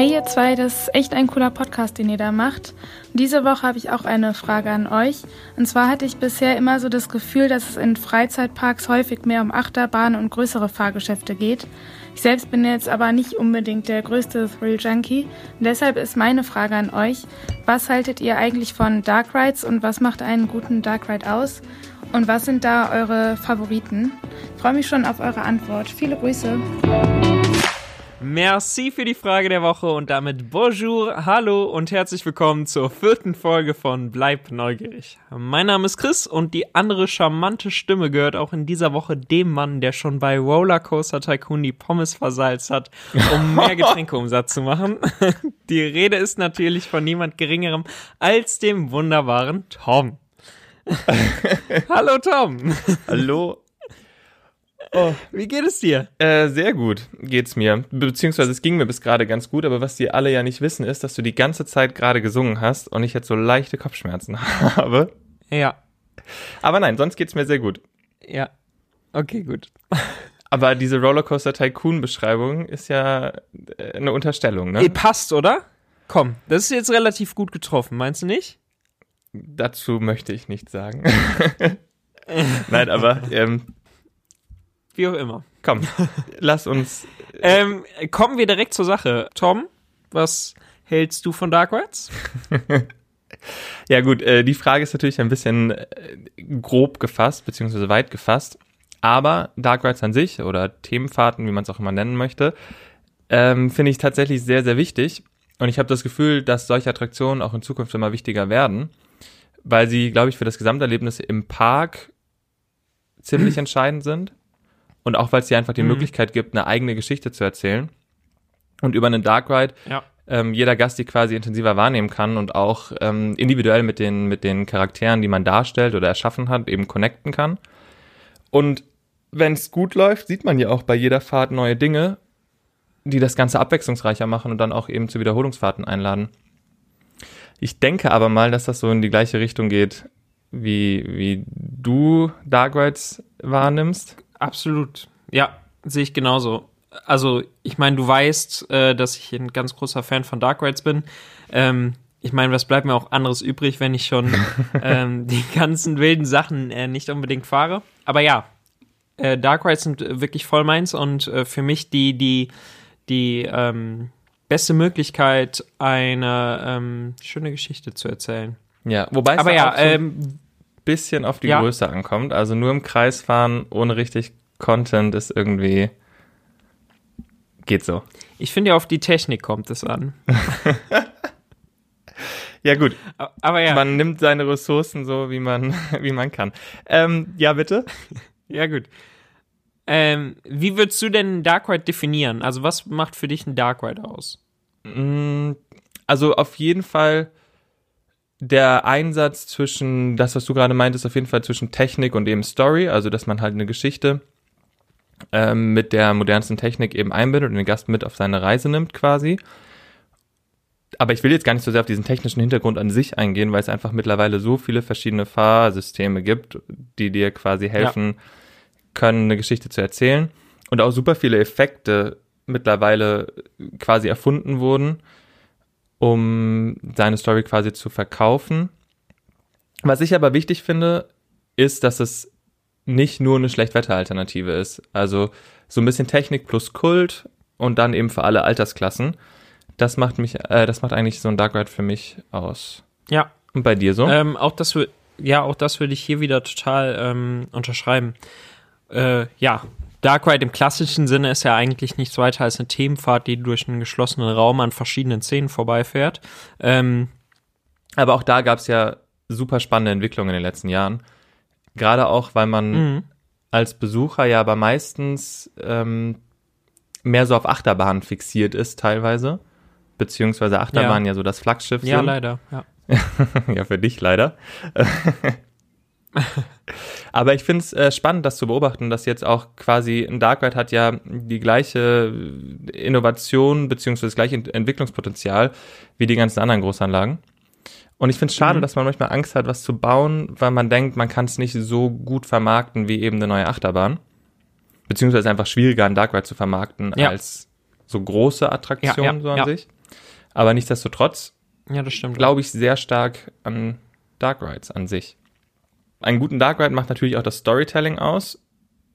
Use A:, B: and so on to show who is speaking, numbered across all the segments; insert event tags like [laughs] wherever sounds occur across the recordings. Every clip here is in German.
A: Hey ihr zwei, das ist echt ein cooler Podcast, den ihr da macht. Und diese Woche habe ich auch eine Frage an euch. Und zwar hatte ich bisher immer so das Gefühl, dass es in Freizeitparks häufig mehr um Achterbahnen und größere Fahrgeschäfte geht. Ich selbst bin jetzt aber nicht unbedingt der größte Thrill-Junkie. Deshalb ist meine Frage an euch, was haltet ihr eigentlich von Dark Rides und was macht einen guten Dark Ride aus? Und was sind da eure Favoriten? Ich freue mich schon auf eure Antwort. Viele Grüße.
B: Merci für die Frage der Woche und damit Bonjour, hallo und herzlich willkommen zur vierten Folge von Bleib neugierig. Mein Name ist Chris und die andere charmante Stimme gehört auch in dieser Woche dem Mann, der schon bei Rollercoaster Tycoon die Pommes versalzt hat, um mehr [laughs] Getränkeumsatz zu machen. [laughs] Die Rede ist natürlich von niemand geringerem als dem wunderbaren Tom. [laughs] Hallo Tom.
C: Hallo.
B: Oh. Wie geht es dir?
C: Äh, sehr gut geht's mir. Beziehungsweise es ging mir bis gerade ganz gut, aber was die alle ja nicht wissen, ist, dass du die ganze Zeit gerade gesungen hast und ich jetzt so leichte Kopfschmerzen [laughs] habe.
B: Ja.
C: Aber nein, sonst geht's mir sehr gut.
B: Ja. Okay, gut.
C: Aber diese Rollercoaster Tycoon Beschreibung ist ja äh, eine Unterstellung, ne?
B: Ey, passt, oder? Komm, das ist jetzt relativ gut getroffen, meinst du nicht?
C: Dazu möchte ich nichts sagen. [laughs] Nein, aber ähm,
B: wie auch immer.
C: Komm, [laughs] lass uns.
B: Ähm, kommen wir direkt zur Sache. Tom, was hältst du von Dark Rides? [laughs]
C: ja gut, äh, die Frage ist natürlich ein bisschen äh, grob gefasst, beziehungsweise weit gefasst. Aber Dark Rides an sich oder Themenfahrten, wie man es auch immer nennen möchte, ähm, finde ich tatsächlich sehr, sehr wichtig. Und ich habe das Gefühl, dass solche Attraktionen auch in Zukunft immer wichtiger werden, weil sie, glaube ich, für das Gesamterlebnis im Park ziemlich [clears throat] entscheidend sind. Und auch, weil es dir einfach die mhm. Möglichkeit gibt, eine eigene Geschichte zu erzählen. Und über einen Dark Ride
B: ja.
C: ähm, jeder Gast die quasi intensiver wahrnehmen kann und auch ähm, individuell mit den, mit den Charakteren, die man darstellt oder erschaffen hat, eben connecten kann. Und wenn es gut läuft, sieht man ja auch bei jeder Fahrt neue Dinge, die das Ganze abwechslungsreicher machen und dann auch eben zu Wiederholungsfahrten einladen. Ich denke aber mal, dass das so in die gleiche Richtung geht, wie, wie du Dark Rides wahrnimmst.
B: Absolut. Ja, sehe ich genauso. Also, ich meine, du weißt, äh, dass ich ein ganz großer Fan von Dark Rides bin. Ähm, ich meine, was bleibt mir auch anderes übrig, wenn ich schon [laughs] ähm, die ganzen wilden Sachen äh, nicht unbedingt fahre. Aber ja, äh, Dark Rides sind wirklich voll meins und äh, für mich die, die, die ähm, beste Möglichkeit, eine ähm, schöne Geschichte zu erzählen.
C: Ja, wobei es
B: Aber ja, ähm,
C: bisschen auf die ja. Größe ankommt. Also nur im Kreis fahren ohne richtig Content ist irgendwie geht so.
B: Ich finde ja auf die Technik kommt es an. [laughs]
C: ja gut,
B: aber ja.
C: Man nimmt seine Ressourcen so, wie man [laughs] wie man kann. Ähm, ja bitte. [laughs]
B: ja gut. Ähm, wie würdest du denn Dark Ride definieren? Also was macht für dich ein Dark Ride aus?
C: Mm, also auf jeden Fall der Einsatz zwischen, das, was du gerade meintest, auf jeden Fall zwischen Technik und eben Story, also dass man halt eine Geschichte ähm, mit der modernsten Technik eben einbindet und den Gast mit auf seine Reise nimmt quasi. Aber ich will jetzt gar nicht so sehr auf diesen technischen Hintergrund an sich eingehen, weil es einfach mittlerweile so viele verschiedene Fahrsysteme gibt, die dir quasi helfen ja. können, eine Geschichte zu erzählen. Und auch super viele Effekte mittlerweile quasi erfunden wurden um seine Story quasi zu verkaufen. Was ich aber wichtig finde, ist, dass es nicht nur eine Schlechtwetteralternative ist. Also so ein bisschen Technik plus Kult und dann eben für alle Altersklassen. Das macht mich, äh, das macht eigentlich so ein Dark Ride für mich aus.
B: Ja.
C: Und bei dir so?
B: Ähm, auch das, ja, auch das würde ich hier wieder total ähm, unterschreiben. Äh, ja, Dark Ride im klassischen Sinne ist ja eigentlich nichts weiter als eine Themenfahrt, die durch einen geschlossenen Raum an verschiedenen Szenen vorbeifährt. Ähm,
C: aber auch da gab es ja super spannende Entwicklungen in den letzten Jahren. Gerade auch, weil man mhm. als Besucher ja aber meistens ähm, mehr so auf Achterbahnen fixiert ist teilweise. Beziehungsweise Achterbahnen ja, ja so das Flaggschiff
B: ja,
C: sind.
B: Ja, leider, ja. [laughs]
C: ja, für dich leider. [laughs] [laughs] Aber ich finde es äh, spannend, das zu beobachten, dass jetzt auch quasi ein Dark Ride hat ja die gleiche Innovation beziehungsweise das gleiche Entwicklungspotenzial wie die ganzen anderen Großanlagen. Und ich finde es schade, mhm. dass man manchmal Angst hat, was zu bauen, weil man denkt, man kann es nicht so gut vermarkten wie eben eine neue Achterbahn. Beziehungsweise einfach schwieriger, einen Dark Ride zu vermarkten ja. als so große Attraktionen ja, ja, so an sich. Aber nichtsdestotrotz
B: Ja, das stimmt.
C: glaube ich sehr stark an Dark Rides an sich. Einen guten Dark Ride macht natürlich auch das Storytelling aus.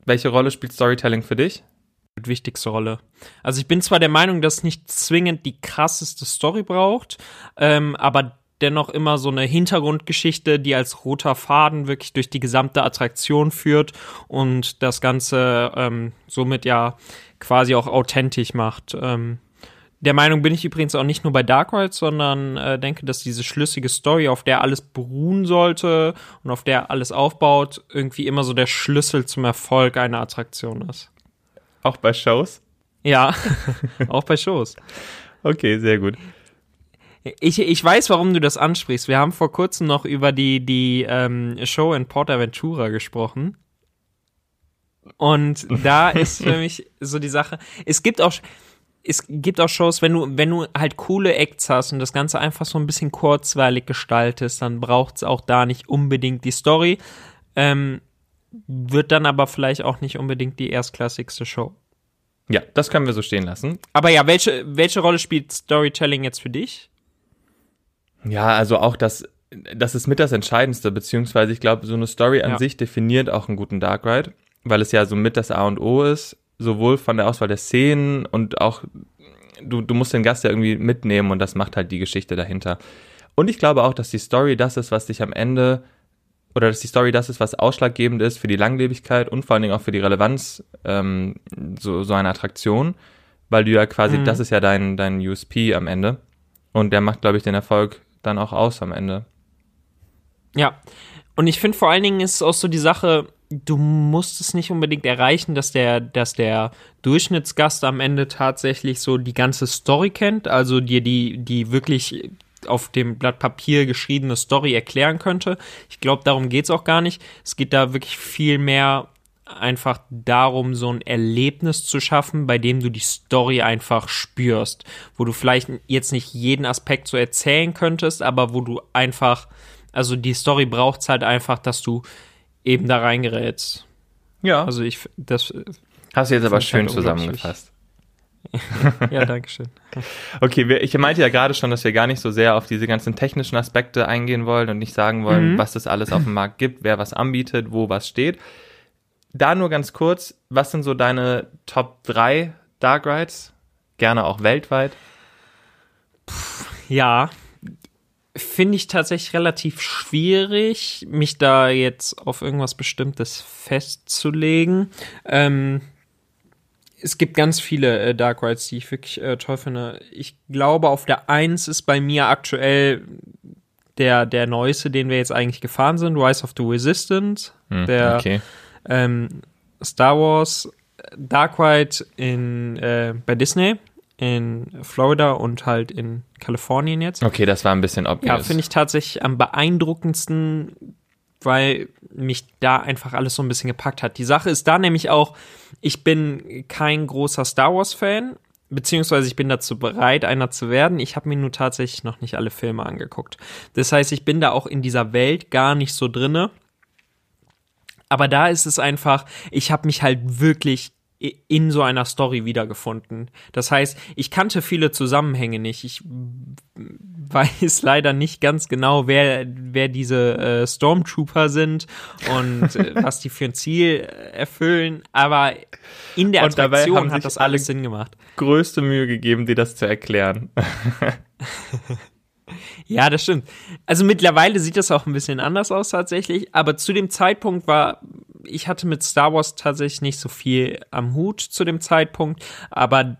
C: Welche Rolle spielt Storytelling für dich?
B: die wichtigste Rolle. Also ich bin zwar der Meinung, dass nicht zwingend die krasseste Story braucht, ähm, aber dennoch immer so eine Hintergrundgeschichte, die als roter Faden wirklich durch die gesamte Attraktion führt und das Ganze ähm, somit ja quasi auch authentisch macht. Ähm, der Meinung bin ich übrigens auch nicht nur bei Dark Rides, sondern äh, denke, dass diese schlüssige Story, auf der alles beruhen sollte und auf der alles aufbaut, irgendwie immer so der Schlüssel zum Erfolg einer Attraktion ist.
C: Auch bei Shows?
B: Ja, [laughs] auch bei Shows.
C: Okay, sehr gut.
B: Ich, ich weiß, warum du das ansprichst. Wir haben vor kurzem noch über die, die ähm, Show in Portaventura gesprochen. Und da ist [laughs] für mich so die Sache, es gibt auch, es gibt auch Shows, wenn du, wenn du halt coole Acts hast und das Ganze einfach so ein bisschen kurzweilig gestaltest, dann braucht es auch da nicht unbedingt die Story. Ähm, wird dann aber vielleicht auch nicht unbedingt die erstklassigste Show.
C: Ja, das können wir so stehen lassen.
B: Aber ja, welche, welche Rolle spielt Storytelling jetzt für dich?
C: Ja, also auch das, das ist mit das Entscheidendste, beziehungsweise ich glaube, so eine Story an
B: Ja.
C: sich definiert auch einen guten Dark Ride, weil es ja so mit das A und O ist, sowohl von der Auswahl der Szenen und auch, du, du musst den Gast ja irgendwie mitnehmen und das macht halt die Geschichte dahinter. Und ich glaube auch, dass die Story das ist, was dich am Ende, oder dass die Story das ist, was ausschlaggebend ist für die Langlebigkeit und vor allen Dingen auch für die Relevanz ähm, so, so einer Attraktion, weil du ja quasi,
B: Mhm.
C: das ist ja dein, dein USP am Ende. Und der macht, glaube ich, den Erfolg dann auch aus am Ende.
B: Ja, und ich finde vor allen Dingen ist es auch so die Sache, du musst es nicht unbedingt erreichen, dass der, dass der Durchschnittsgast am Ende tatsächlich so die ganze Story kennt, also dir die, die wirklich auf dem Blatt Papier geschriebene Story erklären könnte. Ich glaube, darum geht's auch gar nicht. Es geht da wirklich viel mehr einfach darum, so ein Erlebnis zu schaffen, bei dem du die Story einfach spürst, wo du vielleicht jetzt nicht jeden Aspekt so erzählen könntest, aber wo du einfach, also die Story braucht's halt einfach, dass du eben da reingerätst.
C: Ja.
B: Also ich, das,
C: Hast du jetzt aber
B: ich
C: schön
B: halt
C: zusammengefasst. [laughs]
B: ja, danke schön. [laughs]
C: Okay, wir, ich meinte ja gerade schon, dass wir gar nicht so sehr auf diese ganzen technischen Aspekte eingehen wollen und nicht sagen wollen,
B: Mhm.
C: was es alles auf dem Markt gibt, wer was anbietet, wo was steht. Da nur ganz kurz, was sind so deine Top 3 Dark Rides? Gerne auch weltweit.
B: Ja, finde ich tatsächlich relativ schwierig, mich da jetzt auf irgendwas Bestimmtes festzulegen. Ähm, es gibt ganz viele äh, Dark Rides, die ich wirklich äh, toll finde. Ich glaube, auf der 1 ist bei mir aktuell der, der neueste, den wir jetzt eigentlich gefahren sind, Rise of the Resistance.
C: Hm,
B: der
C: okay.
B: ähm, Star Wars Dark Ride in, äh, bei Disney in Florida und halt in Kalifornien jetzt.
C: Okay, das war ein bisschen
B: Ja,
C: obvious.
B: finde ich tatsächlich am beeindruckendsten, weil mich da einfach alles so ein bisschen gepackt hat. Die Sache ist da nämlich auch, ich bin kein großer Star Wars-Fan, beziehungsweise ich bin dazu bereit, einer zu werden. Ich habe mir nur tatsächlich noch nicht alle Filme angeguckt. Das heißt, ich bin da auch in dieser Welt gar nicht so drinne. Aber da ist es einfach, ich habe mich halt wirklich in so einer Story wiedergefunden. Das heißt, ich kannte viele Zusammenhänge nicht. Ich weiß leider nicht ganz genau, wer, wer diese äh, Stormtrooper sind und äh, [laughs] was die für ein Ziel äh, erfüllen, aber in der Attraktion hat das
C: alle-
B: alles Sinn gemacht.
C: größte Mühe gegeben, dir das zu erklären. [laughs]
B: Ja, das stimmt. Also mittlerweile sieht das auch ein bisschen anders aus tatsächlich, aber zu dem Zeitpunkt war, ich hatte mit Star Wars tatsächlich nicht so viel am Hut zu dem Zeitpunkt, aber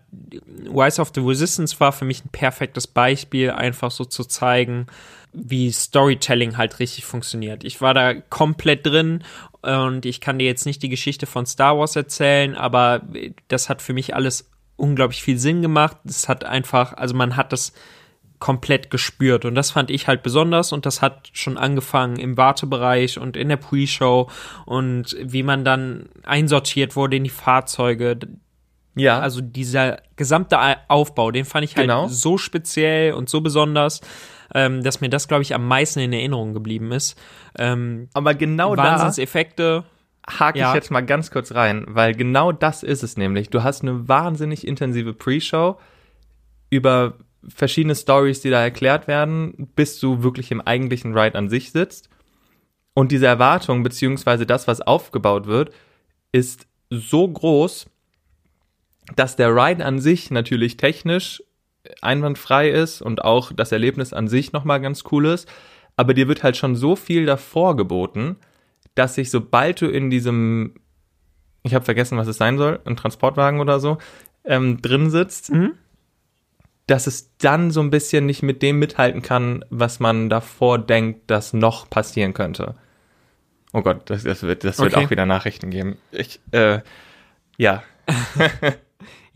B: Rise of the Resistance war für mich ein perfektes Beispiel, einfach so zu zeigen, wie Storytelling halt richtig funktioniert. Ich war da komplett drin und ich kann dir jetzt nicht die Geschichte von Star Wars erzählen, aber das hat für mich alles unglaublich viel Sinn gemacht. Es hat einfach, also man hat das komplett gespürt und das fand ich halt besonders und das hat schon angefangen im Wartebereich und in der Pre-Show und wie man dann einsortiert wurde in die Fahrzeuge.
C: Ja,
B: Also dieser gesamte Aufbau, den fand ich halt
C: Genau.
B: so speziell und so besonders, ähm, dass mir das, glaube ich, am meisten in Erinnerung geblieben ist. Ähm,
C: aber genau da
B: Wahnsinnseffekte.
C: hake
B: Ja.
C: ich jetzt mal ganz kurz rein, weil genau das ist es nämlich. Du hast eine wahnsinnig intensive Pre-Show über verschiedene Stories, die da erklärt werden, bis du wirklich im eigentlichen Ride an sich sitzt. Und diese Erwartung, beziehungsweise das, was aufgebaut wird, ist so groß, dass der Ride an sich natürlich technisch einwandfrei ist und auch das Erlebnis an sich nochmal ganz cool ist. Aber dir wird halt schon so viel davor geboten, dass sich, sobald du in diesem, ich habe vergessen, was es sein soll, ein Transportwagen oder so, ähm, drin sitzt,
B: Mhm.
C: Dass es dann so ein bisschen nicht mit dem mithalten kann, was man davor denkt, dass noch passieren könnte. Oh Gott, das, das wird, das wird
B: Okay.
C: auch wieder Nachrichten geben. Ich, äh, ja, [laughs] [laughs]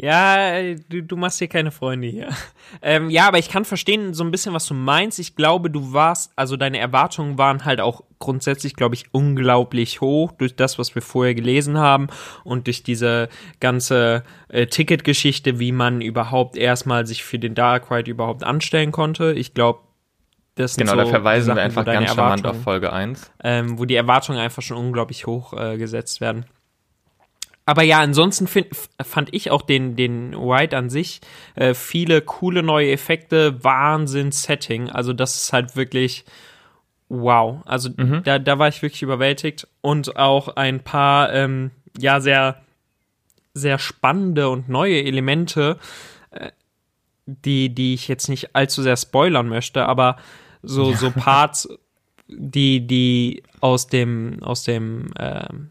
B: Ja, äh, du, du machst hier keine Freunde hier. [laughs] Ähm, ja, aber ich kann verstehen so ein bisschen, was du meinst. Ich glaube, du warst, also deine Erwartungen waren halt auch grundsätzlich, glaube ich, unglaublich hoch durch das, was wir vorher gelesen haben und durch diese ganze äh, Ticketgeschichte, wie man überhaupt erstmal sich für den Dark Ride überhaupt anstellen konnte. Ich glaube, das
C: genau,
B: so
C: da verweisen
B: Sachen,
C: wir einfach ganz charmant auf Folge 1.
B: ähm, wo die Erwartungen einfach schon unglaublich hoch äh, gesetzt werden. Aber ja, ansonsten find, fand ich auch den, den Ride an sich äh, viele coole neue Effekte, Wahnsinn-Setting. Also das ist halt wirklich wow. Also da, da war ich wirklich überwältigt. Und auch ein paar, ähm, ja, sehr, sehr spannende und neue Elemente, äh, die, die ich jetzt nicht allzu sehr spoilern möchte, aber so, so Parts, die, die aus dem, aus dem, ähm,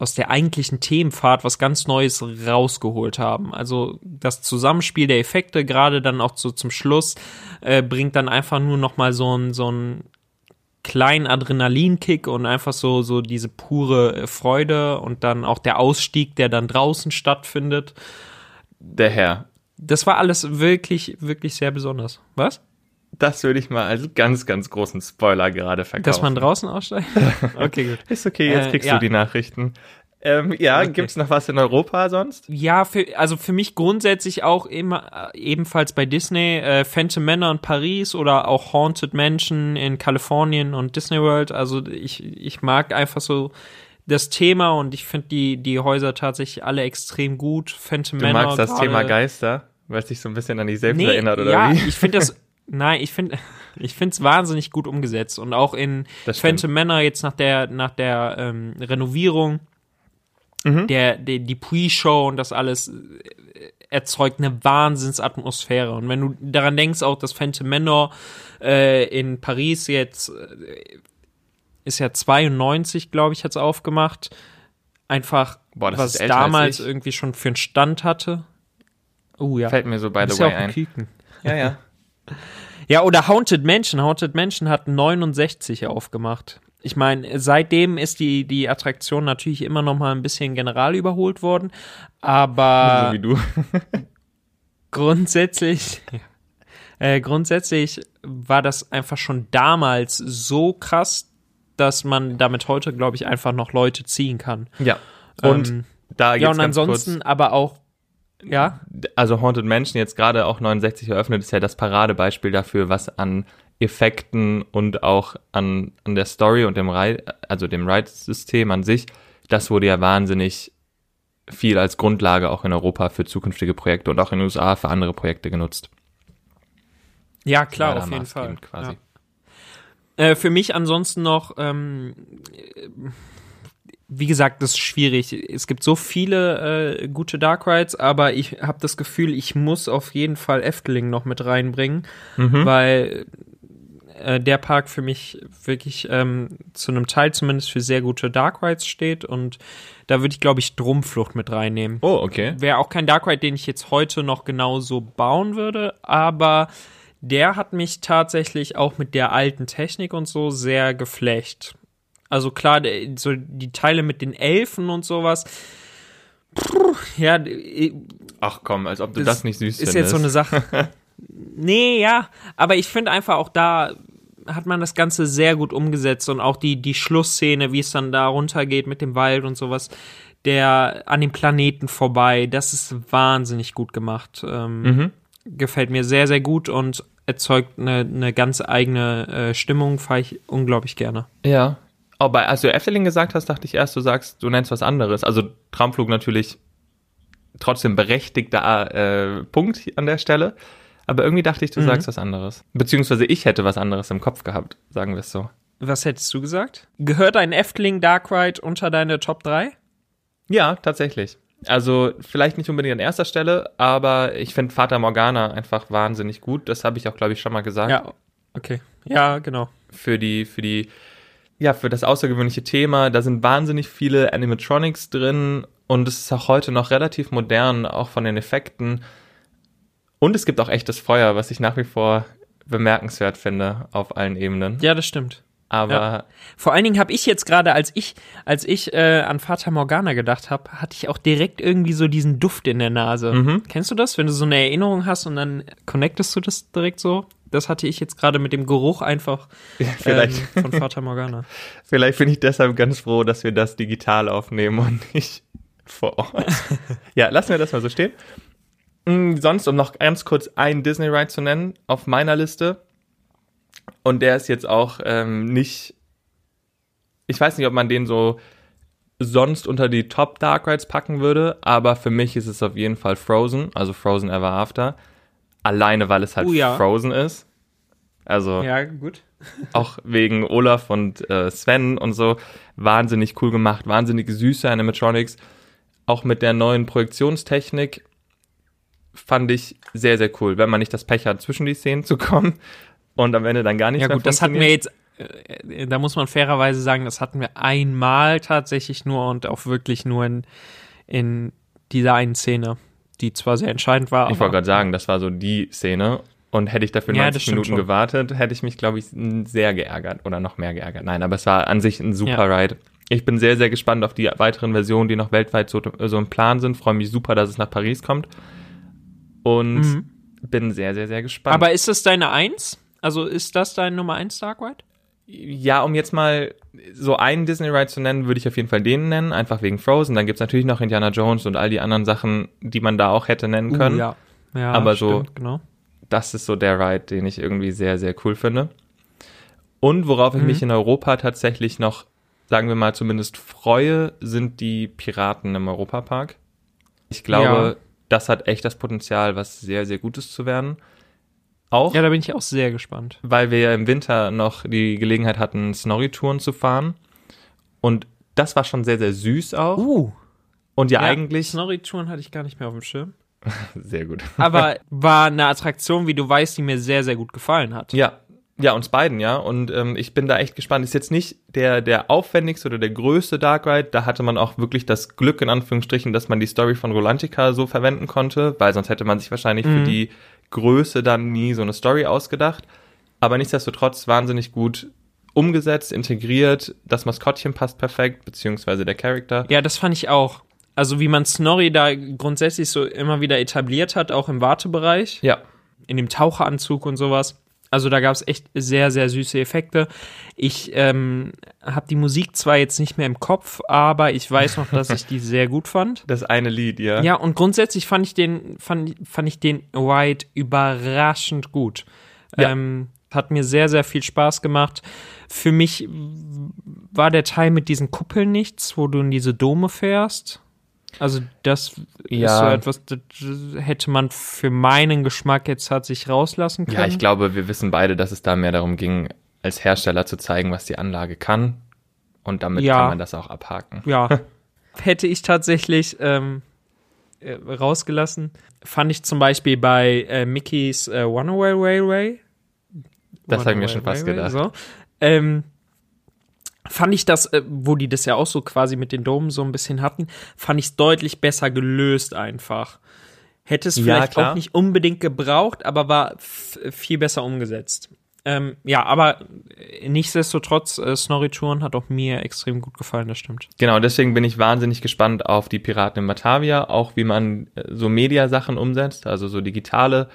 B: aus der eigentlichen Themenfahrt was ganz Neues rausgeholt haben. Also das Zusammenspiel der Effekte, gerade dann auch so zum Schluss, äh, bringt dann einfach nur noch mal so ein so ein kleinen Adrenalinkick und einfach so so diese pure äh, Freude und dann auch der Ausstieg, der dann draußen stattfindet.
C: Der Herr.
B: Das war alles wirklich wirklich sehr besonders. Was?
C: Das würde ich mal als ganz, ganz großen Spoiler gerade verkaufen.
B: Dass man draußen aussteigt? [laughs] Okay, gut.
C: Ist okay, jetzt
B: Äh,
C: kriegst
B: ja.
C: du die Nachrichten. Ähm, ja,
B: Okay.
C: gibt's noch was in Europa sonst?
B: Ja, für, also für mich grundsätzlich auch immer, äh, ebenfalls bei Disney, äh, Phantom Manor in Paris oder auch Haunted Mansion in Kalifornien und Disney World. Also ich, ich mag einfach so das Thema und ich finde die, die Häuser tatsächlich alle extrem gut. Phantom
C: Du
B: Manor.
C: magst das Thema Geister, weil es dich so ein bisschen an dich selbst
B: Nee,
C: erinnert, oder
B: ja,
C: wie?
B: ich finde das, [laughs] nein, ich finde, [laughs] ich finde es wahnsinnig gut umgesetzt und auch in. Phantom Manor jetzt nach der, nach der ähm, Renovierung,
C: Mhm.
B: der, der, die Pre-Show und das alles äh, erzeugt eine Wahnsinnsatmosphäre. Und wenn du daran denkst, auch das Phantom Manor äh, in Paris jetzt äh, ist ja 92, glaube ich, hat's aufgemacht. Einfach,
C: Boah,
B: was damals irgendwie schon für einen Stand hatte. Oh ja.
C: Fällt mir so by the
B: ja
C: way
B: auch ein
C: ein.
B: Küken.
C: Ja, ja. [laughs]
B: Ja, oder Haunted Mansion. Haunted Mansion hat 69 aufgemacht. Ich meine, seitdem ist die, die Attraktion natürlich immer noch mal ein bisschen general überholt worden, aber
C: so wie du. [laughs]
B: grundsätzlich, äh, grundsätzlich war das einfach schon damals so krass, dass man damit heute, glaube ich, einfach noch Leute ziehen kann.
C: Ja. Und
B: Ähm,
C: da
B: ja,
C: geht's
B: und
C: ganz
B: ansonsten aber auch, ja,
C: also Haunted Mansion jetzt gerade auch 69 eröffnet, ist ja das Paradebeispiel dafür, was an Effekten und auch an, an der Story und dem Ride, also dem Ride-System an sich, das wurde ja wahnsinnig viel als Grundlage auch in Europa für zukünftige Projekte und auch in den USA für andere Projekte genutzt.
B: ja klar, auf jeden Fall. Ja. Äh, für mich ansonsten noch, ähm, äh, wie gesagt, das ist schwierig. Es gibt so viele äh, gute Dark Rides, aber ich habe das Gefühl, ich muss auf jeden Fall Efteling noch mit reinbringen,
C: Mhm.
B: weil äh, der Park für mich wirklich ähm, zu einem Teil zumindest für sehr gute Dark Rides steht und da würde ich, glaube ich, Drumflucht mit reinnehmen.
C: Oh, okay.
B: Wäre auch kein Dark Ride, den ich jetzt heute noch genauso bauen würde, aber der hat mich tatsächlich auch mit der alten Technik und so sehr geflecht. Also klar, so die Teile mit den Elfen und sowas. Puh, ja, d-
C: Ach komm, als ob du
B: Das
C: das, nicht süß
B: ist
C: findest.
B: jetzt so eine Sache. [laughs] nee, ja, aber ich finde einfach auch da hat man das Ganze sehr gut umgesetzt und auch die, die Schlussszene, wie es dann da runtergeht mit dem Wald und sowas, der an dem Planeten vorbei, das ist wahnsinnig gut gemacht. Ähm,
C: Mhm.
B: Gefällt mir sehr, sehr gut und erzeugt eine, eine ganz eigene äh, Stimmung, fahre ich unglaublich gerne.
C: Ja. Aber als du Efteling gesagt hast, dachte ich erst, du sagst, du nennst was anderes. Also Traumflug natürlich trotzdem berechtigter äh, Punkt an der Stelle. Aber irgendwie dachte ich, du
B: Mhm.
C: sagst was anderes. Beziehungsweise ich hätte was anderes im Kopf gehabt, sagen wir es so.
B: Was hättest du gesagt? Gehört ein Efteling Dark Ride unter deine Top 3?
C: Ja, tatsächlich. Also vielleicht nicht unbedingt an erster Stelle, aber ich finde Fata Morgana einfach wahnsinnig gut. Das habe ich auch, glaube ich, schon mal gesagt.
B: Ja, okay. Ja, genau.
C: Für die, für die, ja, für das außergewöhnliche Thema. Da sind wahnsinnig viele Animatronics drin und es ist auch heute noch relativ modern, auch von den Effekten. Und es gibt auch echtes Feuer, was ich nach wie vor bemerkenswert finde auf allen Ebenen.
B: Ja, das stimmt.
C: Aber
B: Ja. Vor allen Dingen habe ich jetzt gerade, als ich, als ich äh, an Fata Morgana gedacht habe, hatte ich auch direkt irgendwie so diesen Duft in der Nase.
C: Mhm.
B: Kennst du das, wenn du so eine Erinnerung hast und dann connectest du das direkt so? Das hatte ich jetzt gerade mit dem Geruch einfach
C: vielleicht,
B: ähm, von Fata Morgana. [laughs]
C: vielleicht bin ich deshalb ganz froh, dass wir das digital aufnehmen und nicht vor Ort. [laughs] ja, lassen wir das mal so stehen. Mm, Sonst, um noch ganz kurz einen Disney Ride zu nennen, auf meiner Liste. Und der ist jetzt auch ähm, nicht. Ich weiß nicht, ob man den so sonst unter die Top Dark Rides packen würde, aber für mich ist es auf jeden Fall Frozen, also Frozen Ever After. Alleine, weil es halt
B: Oh ja.
C: Frozen ist. Also
B: Ja, gut. [laughs]
C: auch wegen Olaf und äh, Sven und so. Wahnsinnig cool gemacht, wahnsinnig süße Animatronics. Auch mit der neuen Projektionstechnik fand ich sehr, sehr cool, wenn man nicht das Pech hat, zwischen die Szenen zu kommen und am Ende dann gar nichts
B: Ja
C: mehr
B: gut, das hatten wir jetzt, äh, da muss man fairerweise sagen, das hatten wir einmal tatsächlich nur und auch wirklich nur in, in dieser einen Szene, die zwar sehr entscheidend war,
C: Ich wollte gerade sagen, das war so die Szene. Und hätte ich dafür
B: Ja,
C: 90
B: das stimmt
C: Minuten gewartet, hätte ich mich, glaube ich, sehr geärgert oder noch mehr geärgert. Nein, aber es war an sich ein super
B: Ja.
C: Ride. Ich bin sehr, sehr gespannt auf die weiteren Versionen, die noch weltweit so, so im Plan sind. Freue mich super, dass es nach Paris kommt. Und
B: Mhm.
C: bin sehr, sehr, sehr gespannt.
B: Aber ist das deine Eins? Also ist das dein Nummer eins Dark Ride?
C: Ja, um jetzt mal so einen Disney Ride zu nennen, würde ich auf jeden Fall den nennen, einfach wegen Frozen. Dann gibt's natürlich noch Indiana Jones und all die anderen Sachen, die man da auch hätte nennen können.
B: Uh, ja. ja,
C: Aber so-
B: stimmt, genau.
C: das ist so der Ride, den ich irgendwie sehr, sehr cool finde. Und worauf ich
B: Mhm.
C: mich in Europa tatsächlich noch, sagen wir mal, zumindest freue, sind die Piraten im Europapark. Ich glaube,
B: Ja.
C: das hat echt das Potenzial, was sehr, sehr Gutes zu werden. Auch,
B: Ja, da bin ich auch sehr gespannt.
C: weil wir ja im Winter noch die Gelegenheit hatten, Snorri-Touren zu fahren. Und das war schon sehr, sehr süß auch.
B: Uh,
C: Und ja, eigentlich
B: Snorri-Touren hatte ich gar nicht mehr auf dem Schirm. [laughs]
C: sehr gut.
B: Aber [laughs] war eine Attraktion, wie du weißt, die mir sehr, sehr gut gefallen hat.
C: Ja, ja, uns beiden, ja. Und ähm, ich bin da echt gespannt. Ist jetzt nicht der, der aufwendigste oder der größte Dark Ride. Da hatte man auch wirklich das Glück, in Anführungsstrichen, dass man die Story von Rolantica so verwenden konnte, weil sonst hätte man sich wahrscheinlich für
B: Mhm.
C: die Größe dann nie so eine Story ausgedacht. Aber nichtsdestotrotz wahnsinnig gut umgesetzt, integriert. Das Maskottchen passt perfekt, beziehungsweise der Charakter.
B: Ja, das fand ich auch. Also wie man Snorri da grundsätzlich so immer wieder etabliert hat, auch im Wartebereich,
C: Ja,
B: in dem Taucheranzug und sowas. Also da gab es echt sehr, sehr süße Effekte. Ich ähm, habe die Musik zwar jetzt nicht mehr im Kopf, aber ich weiß noch, dass ich die [laughs] sehr gut fand.
C: das eine Lied, ja.
B: Ja, und grundsätzlich fand ich den, fand, fand ich den Ride überraschend gut.
C: Ja.
B: Ähm, hat mir sehr, sehr viel Spaß gemacht. Für mich war der Teil mit diesen Kuppeln nichts, wo du in diese Dome fährst. Also das ist
C: Ja.
B: so etwas, das hätte man für meinen Geschmack jetzt hat sich rauslassen können.
C: Ja, ich glaube, wir wissen beide, dass es da mehr darum ging, als Hersteller zu zeigen, was die Anlage kann. Und damit
B: Ja.
C: kann man das auch abhaken.
B: Ja. [laughs] Hätte ich tatsächlich ähm, äh, rausgelassen. Fand ich zum Beispiel bei äh, Mickey's äh, Runaway Railway.
C: Das habe ich mir schon fast
B: Railway,
C: gedacht.
B: So. Ähm, fand ich das, äh, wo die das ja auch so quasi mit den Domen so ein bisschen hatten, fand ich es deutlich besser gelöst einfach. Hätte es
C: Ja,
B: vielleicht
C: klar.
B: auch nicht unbedingt gebraucht, aber war viel besser umgesetzt. Ähm, ja, aber nichtsdestotrotz, äh, Snorri Touren hat auch mir extrem gut gefallen, das stimmt.
C: Genau, deswegen bin ich wahnsinnig gespannt auf die Piraten in Batavia, auch wie man äh, so Mediasachen umsetzt, also so digitale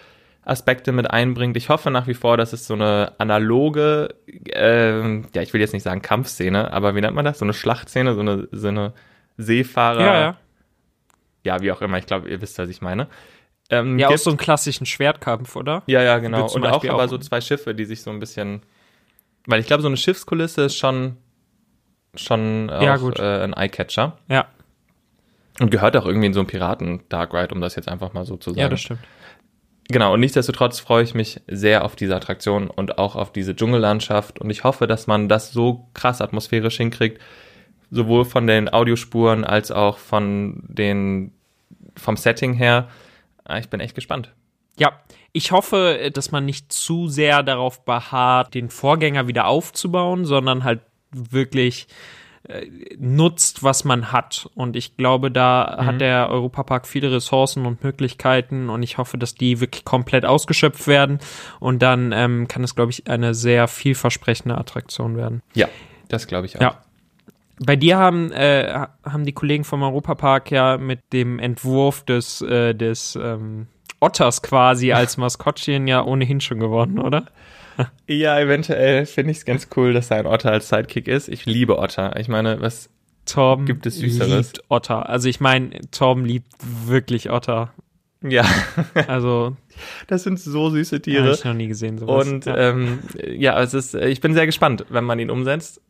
C: Aspekte mit einbringt. Ich hoffe nach wie vor, dass es so eine analoge, ähm, ja, ich will jetzt nicht sagen Kampfszene, aber wie nennt man das? So eine Schlachtszene, so eine, so eine Seefahrer,
B: Ja, ja.
C: ja, wie auch immer, ich glaube, ihr wisst, was ich meine. Ähm,
B: Ja, auch
C: gibt.
B: so einen klassischen Schwertkampf, oder?
C: Ja, ja, genau. Und auch
B: Beispiel
C: aber
B: auch-
C: so zwei Schiffe, die sich so ein bisschen. Weil ich glaube, so eine Schiffskulisse ist schon, schon auch
B: Ja, gut.
C: Äh, ein Eyecatcher.
B: Ja,
C: Und gehört auch irgendwie in so einen Piraten-Dark Ride, um das jetzt einfach mal so zu sagen.
B: ja, das stimmt.
C: Genau, und nichtsdestotrotz freue ich mich sehr auf diese Attraktion und auch auf diese Dschungellandschaft und ich hoffe, dass man das so krass atmosphärisch hinkriegt, sowohl von den Audiospuren als auch von den, vom Setting her. Ah, Ich bin echt gespannt.
B: Ja, ich hoffe, dass man nicht zu sehr darauf beharrt, den Vorgänger wieder aufzubauen, sondern halt wirklich äh, nutzt, was man hat. Und ich glaube, da
C: Mhm.
B: hat der Europapark viele Ressourcen und Möglichkeiten und ich hoffe, dass die wirklich komplett ausgeschöpft werden und dann ähm, kann es, glaube ich, eine sehr vielversprechende Attraktion werden.
C: Ja, das glaube ich auch.
B: Ja. Bei dir haben, äh, haben die Kollegen vom Europapark ja mit dem Entwurf des, äh, des ähm, Otters quasi als [laughs] Maskottchen ja ohnehin schon gewonnen, oder? [laughs]
C: Ja, eventuell finde ich es ganz cool, dass da ein Otter als Sidekick ist. Ich liebe Otter. Ich meine, was
B: Torben
C: Gibt es Süßeres?
B: liebt Otter. Also ich meine, Torben liebt wirklich Otter.
C: ja, [laughs]
B: Also
C: das sind so süße
B: habe
C: Tiere.
B: ich noch nie gesehen sowas.
C: Und
B: ja.
C: ähm, ja, es ist, ich bin sehr gespannt, wenn man ihn umsetzt.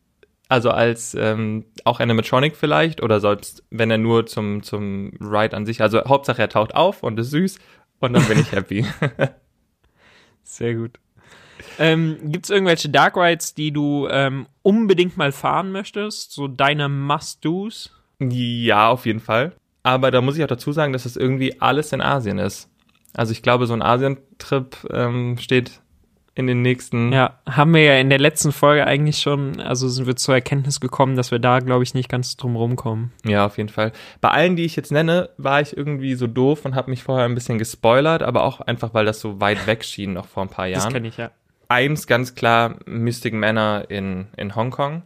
C: Also als ähm, auch Animatronic vielleicht oder selbst wenn er nur zum zum Ride an sich. Also Hauptsache er taucht auf und ist süß und dann bin ich [laughs] happy.
B: Sehr gut. Ähm, Gibt es irgendwelche Dark Rides, die du ähm, unbedingt mal fahren möchtest? So deine Must-Dos?
C: ja, auf jeden Fall. Aber da muss ich auch dazu sagen, dass es irgendwie alles in Asien ist. Also ich glaube, so ein Asien-Trip ähm, steht in den nächsten.
B: Ja, haben wir ja in der letzten Folge eigentlich schon, also sind wir zur Erkenntnis gekommen, dass wir da, glaube ich, nicht ganz drum rumkommen.
C: Ja, auf jeden Fall. Bei allen, die ich jetzt nenne, war ich irgendwie so doof und habe mich vorher ein bisschen gespoilert, aber auch einfach, weil das so weit weg schien noch vor ein paar
B: Das
C: Jahren.
B: kenne ich ja.
C: Eins ganz klar, Mystic Manor in, in Hongkong.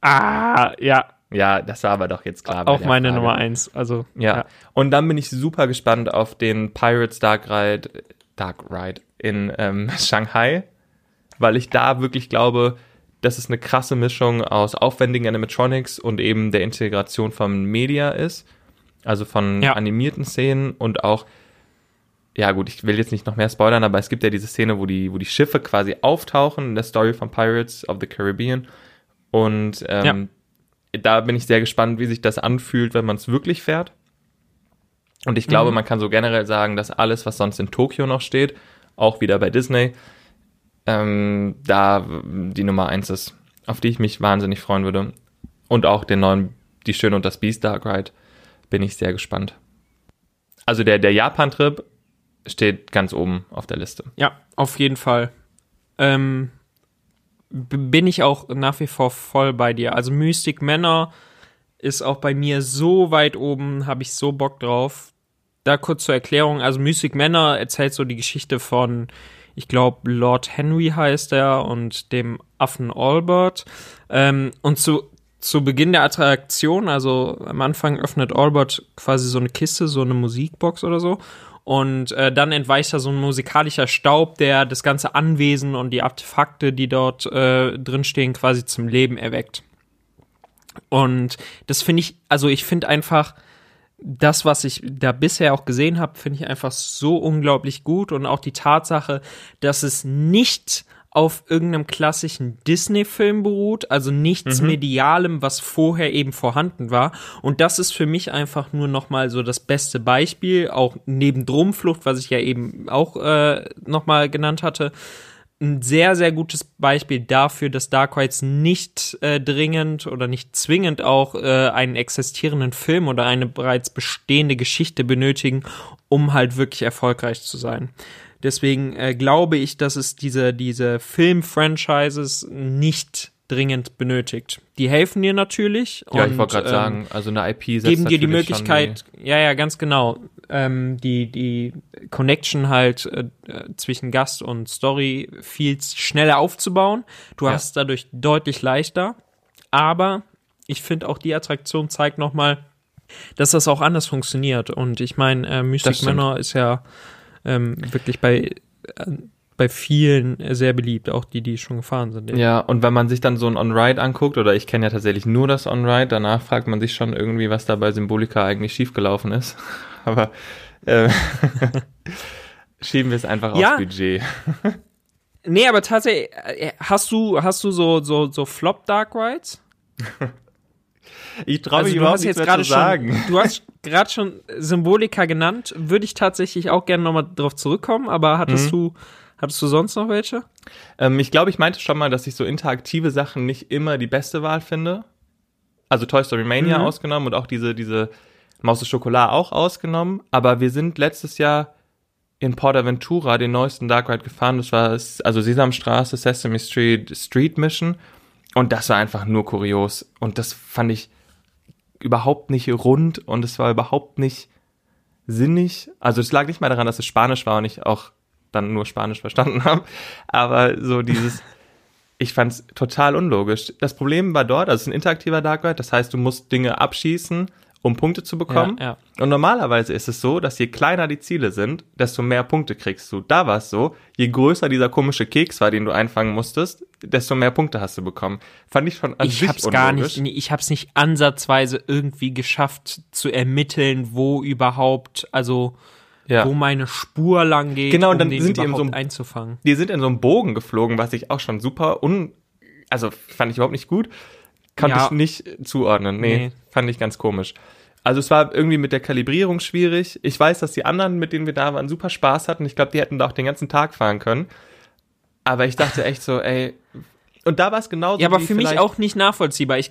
B: Ah, ja,
C: Ja, das war aber doch jetzt klar.
B: auch meine
C: Frage.
B: Nummer eins. Also,
C: Ja. Und dann bin ich super gespannt auf den Pirates Dark Ride, Dark Ride in ähm, [laughs] Shanghai, weil ich da wirklich glaube, dass es eine krasse Mischung aus aufwendigen Animatronics und eben der Integration von Media ist. Also von
B: Ja.
C: animierten Szenen und auch, ja gut, ich will jetzt nicht noch mehr spoilern, aber es gibt ja diese Szene, wo die, wo die Schiffe quasi auftauchen in der Story von Pirates of the Caribbean. Und ähm, da bin ich sehr gespannt, wie sich das anfühlt, wenn man es wirklich fährt. Und ich glaube,
B: Mhm.
C: man kann so generell sagen, dass alles, was sonst in Tokio noch steht, auch wieder bei Disney, ähm, da die Nummer eins ist, auf die ich mich wahnsinnig freuen würde. Und auch den neuen Die Schöne und das Beast Dark Ride bin ich sehr gespannt. Also der, der Japan-Trip steht ganz oben auf der Liste.
B: ja, auf jeden Fall. Ähm, bin ich auch nach wie vor voll bei dir. Also Mystic Manor ist auch bei mir so weit oben, habe ich so Bock drauf. Da kurz zur Erklärung, also Mystic Manor erzählt so die Geschichte von, ich glaube, Lord Henry heißt er und dem Affen Albert. Ähm, und zu, zu Beginn der Attraktion, also am Anfang öffnet Albert quasi so eine Kiste, so eine Musikbox oder so. Und äh, dann entweicht da so ein musikalischer Staub, der das ganze Anwesen und die Artefakte, die dort äh, drinstehen, quasi zum Leben erweckt. Und das finde ich, also ich finde einfach, das, was ich da bisher auch gesehen habe, finde ich einfach so unglaublich gut. Und auch die Tatsache, dass es nicht auf irgendeinem klassischen Disney-Film beruht, also nichts Medialem, was vorher eben vorhanden war. Und das ist für mich einfach nur nochmal so das beste Beispiel, auch neben Drumflucht, was ich ja eben auch äh, nochmal genannt hatte, ein sehr, sehr gutes Beispiel dafür, dass Dark Rides nicht äh, dringend oder nicht zwingend auch äh, einen existierenden Film oder eine bereits bestehende Geschichte benötigen, um halt wirklich erfolgreich zu sein. Deswegen äh, glaube ich, dass es diese, diese Film-Franchises nicht dringend benötigt. Die helfen dir natürlich.
C: Ja,
B: und,
C: ich wollte gerade
B: ähm,
C: sagen, also eine IP setzt
B: geben dir die Möglichkeit, ja, ja, ganz genau, ähm, die, die Connection halt äh, zwischen Gast und Story viel schneller aufzubauen. Du
C: Ja.
B: hast dadurch deutlich leichter. Aber ich finde auch die Attraktion zeigt nochmal, dass das auch anders funktioniert. Und ich meine, äh, Mystic. Manor ist ja ähm, wirklich bei, äh, bei vielen sehr beliebt, auch die, die schon gefahren sind.
C: Ja, und wenn man sich dann so ein On-Ride anguckt, oder ich kenne ja tatsächlich nur das On-Ride, danach fragt man sich schon irgendwie, was da bei Symbolika eigentlich schiefgelaufen ist. [laughs] Aber äh, [laughs] schieben wir es einfach
B: Ja.
C: aufs Budget.
B: Nee, aber tatsächlich, äh, hast du, hast du so, so, so Flop Dark Rides? [laughs]
C: Ich traue
B: Also
C: mich
B: du
C: überhaupt
B: jetzt
C: mehr
B: gerade
C: zu sagen.
B: schon, du hast gerade schon Symbolika genannt. Würde ich tatsächlich auch gerne nochmal drauf zurückkommen, aber hattest du, hattest du sonst noch welche?
C: Ähm, ich glaube, ich meinte schon mal, dass ich so interaktive Sachen nicht immer die beste Wahl finde. Also Toy Story Mania
B: Mhm.
C: ausgenommen und auch diese, diese Maus des Schokolade auch ausgenommen. Aber wir sind letztes Jahr in Portaventura den neuesten Dark Ride gefahren. Das war also Sesamstraße, Sesame Street, Street Mission. Und das war einfach nur kurios. Und das fand ich überhaupt nicht rund und es war überhaupt nicht sinnig. Also es lag nicht mal daran, dass es Spanisch war und ich auch dann nur Spanisch verstanden [laughs] habe. Aber so dieses, ich fand es total unlogisch. Das Problem war dort, also es ist ein interaktiver Dark Ride, das heißt, du musst Dinge abschießen, um Punkte zu bekommen.
B: Ja,
C: Und normalerweise ist es so, dass je kleiner die Ziele sind, desto mehr Punkte kriegst du. Da war es so, je größer dieser komische Keks war, den du einfangen musstest, desto mehr Punkte hast du bekommen. Fand ich schon an
B: Ich
C: sich
B: hab's gar nicht, nee, ich hab's nicht ansatzweise irgendwie geschafft zu ermitteln, wo überhaupt, also
C: Ja.
B: wo meine Spur lang geht,
C: Genau, und
B: um
C: dann
B: den
C: sind die in so einem-
B: einzufangen.
C: die sind in so einem Bogen geflogen, was ich auch schon super un, also fand ich überhaupt nicht gut. Konnte
B: Ja.
C: ich nicht zuordnen. Nee,
B: Nee.
C: fand ich ganz komisch. Also es war irgendwie mit der Kalibrierung schwierig. Ich weiß, dass die anderen, mit denen wir da waren, super Spaß hatten. Ich glaube, die hätten da auch den ganzen Tag fahren können. Aber ich dachte echt so, ey. Und da war es genauso.
B: Ja, aber für mich auch nicht nachvollziehbar. Ich,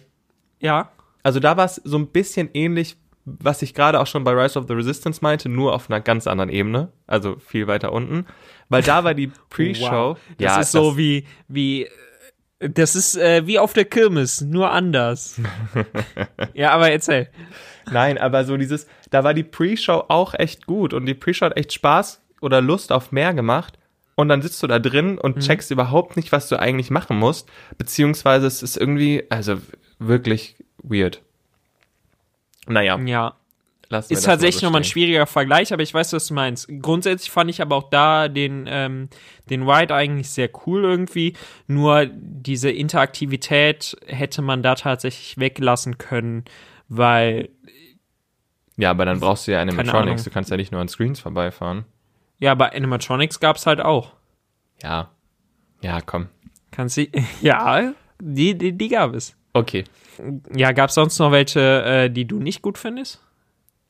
B: ja,
C: Also da war es so ein bisschen ähnlich, was ich gerade auch schon bei Rise of the Resistance meinte, nur auf einer ganz anderen Ebene. Also viel weiter unten. Weil da war die [laughs] Pre-Show.
B: Wow. Das ist so wie, wie, das ist äh, wie auf der Kirmes, nur anders. [laughs] ja, aber erzähl.
C: Nein, aber so dieses, da war die Pre-Show auch echt gut und die Pre-Show hat echt Spaß oder Lust auf mehr gemacht. Und dann sitzt du da drin
B: Mhm.
C: und checkst überhaupt nicht, was du eigentlich machen musst. Beziehungsweise es ist irgendwie, also wirklich weird. Naja,
B: Ja,
C: lassen
B: ist
C: mal
B: tatsächlich
C: so
B: nochmal ein schwieriger Vergleich, aber ich weiß, was du meinst. Grundsätzlich fand ich aber auch da den, ähm, den Ride eigentlich sehr cool irgendwie. Nur diese Interaktivität hätte man da tatsächlich weglassen können, weil,
C: Ja, aber dann brauchst du ja Animatronics. Du kannst ja nicht nur an Screens vorbeifahren.
B: ja, bei Animatronics gab's halt auch.
C: Ja. Ja, komm.
B: Kannst du, [laughs] ja, die, die, die gab es.
C: Okay.
B: Ja, gab's sonst noch welche, äh, die du nicht gut findest?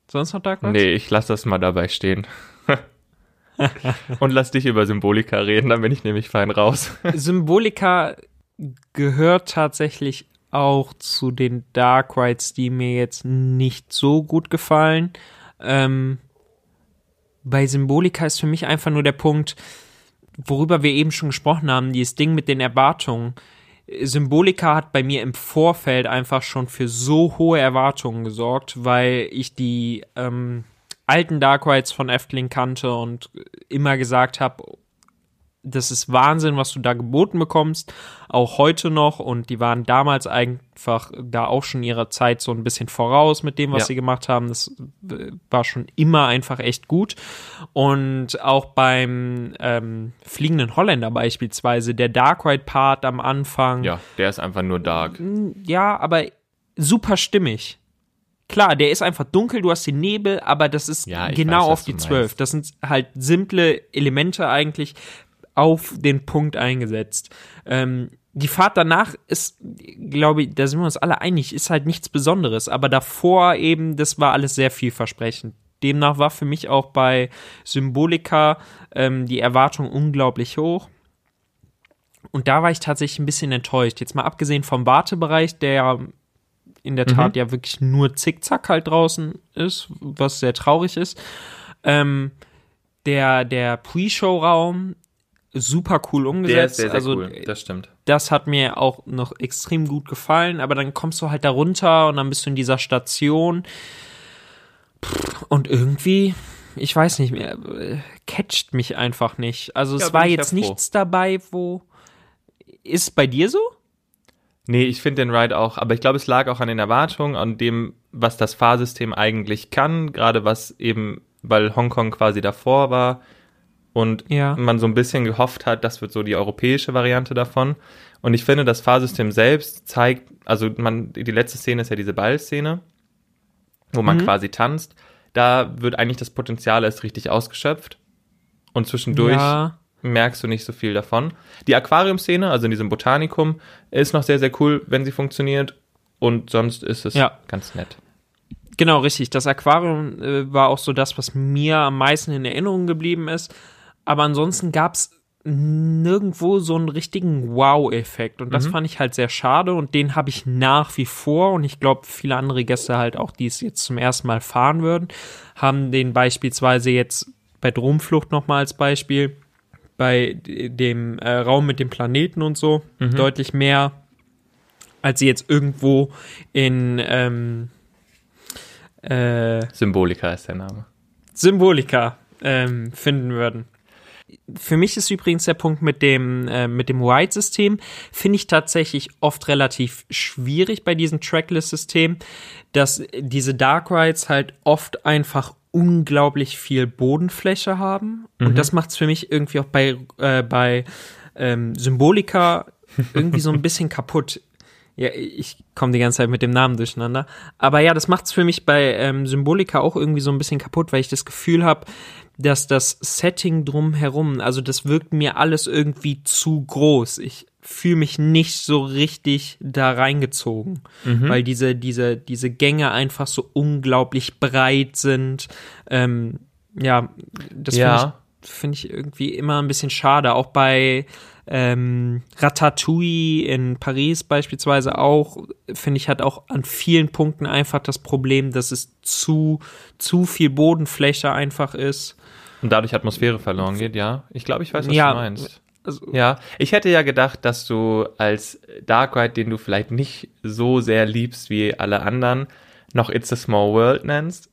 B: Sonst noch Dark Rides?
C: Nee, ich lass das mal dabei stehen. [laughs] und lass dich über Symbolika reden, dann bin ich nämlich fein raus. [laughs]
B: Symbolika gehört tatsächlich auch zu den Dark Rides, die mir jetzt nicht so gut gefallen. Ähm, bei Symbolika ist für mich einfach nur der Punkt, worüber wir eben schon gesprochen haben, dieses Ding mit den Erwartungen. Symbolika hat bei mir im Vorfeld einfach schon für so hohe Erwartungen gesorgt, weil ich die ähm, alten Dark Rides von Efteling kannte und immer gesagt habe, das ist Wahnsinn, was du da geboten bekommst, auch heute noch. Und die waren damals einfach da auch schon ihrer Zeit so ein bisschen voraus mit dem, was
C: Ja.
B: sie gemacht haben. Das äh, war schon immer einfach echt gut. Und auch beim ähm, Fliegenden Holländer beispielsweise, der Dark Ride Part am Anfang,
C: Ja, der ist einfach nur dark.
B: ja, aber super stimmig. Klar, der ist einfach dunkel, du hast den Nebel, aber das ist
C: Ja,
B: genau
C: weiß,
B: auf die
C: du
B: zwölf.
C: meinst.
B: Das sind halt simple Elemente eigentlich auf den Punkt eingesetzt. Ähm, die Fahrt danach ist, glaube ich, da sind wir uns alle einig, ist halt nichts Besonderes. Aber davor eben, das war alles sehr vielversprechend. Demnach war für mich auch bei Symbolika ähm, die Erwartung unglaublich hoch. Und da war ich tatsächlich ein bisschen enttäuscht. Jetzt mal abgesehen vom Wartebereich, der ja in der Tat ja wirklich nur Zickzack halt draußen ist, was sehr traurig ist. Ähm, der der Pre-Show-Raum super cool umgesetzt. also
C: Das stimmt.
B: das hat mir auch noch extrem gut gefallen, aber dann kommst du halt da runter und dann bist du in dieser Station und irgendwie, ich weiß nicht mehr, äh, catcht mich einfach nicht. Also
C: Ja,
B: es war
C: ja
B: jetzt nichts dabei, wo ist bei dir so?
C: Nee, ich finde den Ride auch, aber ich glaube, es lag auch an den Erwartungen, an dem, was das Fahrsystem eigentlich kann, gerade was eben, weil Hongkong quasi davor war und
B: Ja.
C: man so ein bisschen gehofft hat, das wird so die europäische Variante davon. Und ich finde, das Fahrsystem selbst zeigt, also man, die letzte Szene ist ja diese Ballszene, wo man
B: Mhm.
C: quasi tanzt. Da wird eigentlich das Potenzial erst richtig ausgeschöpft. Und zwischendurch
B: Ja.
C: merkst du nicht so viel davon. Die Aquarium-Szene, also in diesem Botanikum, ist noch sehr, sehr cool, wenn sie funktioniert. und sonst ist es
B: Ja.
C: ganz nett.
B: Genau, richtig. Das Aquarium äh, war auch so das, was mir am meisten in Erinnerung geblieben ist. Aber ansonsten gab es nirgendwo so einen richtigen Wow-Effekt. Und das fand ich halt sehr schade. Und den habe ich nach wie vor. Und ich glaube, viele andere Gäste halt auch, die es jetzt zum ersten Mal fahren würden, haben den beispielsweise jetzt bei Dromflucht nochmal als Beispiel, bei dem äh, Raum mit dem Planeten und so, deutlich mehr, als sie jetzt irgendwo in ähm, äh,
C: Symbolika ist der Name.
B: Symbolika ähm, finden würden. Für mich ist übrigens der Punkt mit dem, äh, mit dem Ride-System, finde ich tatsächlich oft relativ schwierig bei diesem Tracklist-System, dass diese Dark Rides halt oft einfach unglaublich viel Bodenfläche haben. Und das macht es für mich irgendwie auch bei, äh, bei ähm, Symbolika [laughs] irgendwie so ein bisschen kaputt. Ja, ich komme die ganze Zeit mit dem Namen durcheinander. Aber ja, das macht's für mich bei ähm, Symbolika auch irgendwie so ein bisschen kaputt, weil ich das Gefühl habe, dass das Setting drumherum, also das wirkt mir alles irgendwie zu groß. Ich fühle mich nicht so richtig da reingezogen, weil diese, diese, diese Gänge einfach so unglaublich breit sind. Ähm, ja, das
C: Ja.
B: finde ich, find ich irgendwie immer ein bisschen schade. Auch bei ähm, Ratatouille in Paris beispielsweise auch, finde ich, hat auch an vielen Punkten einfach das Problem, dass es zu, zu viel Bodenfläche einfach ist.
C: Und dadurch Atmosphäre verloren geht, ja. Ich glaube, ich weiß, was
B: Ja.
C: du meinst.
B: Also,
C: Ja, ich hätte ja gedacht, dass du als Dark Ride, den du vielleicht nicht so sehr liebst wie alle anderen, noch It's a Small World nennst,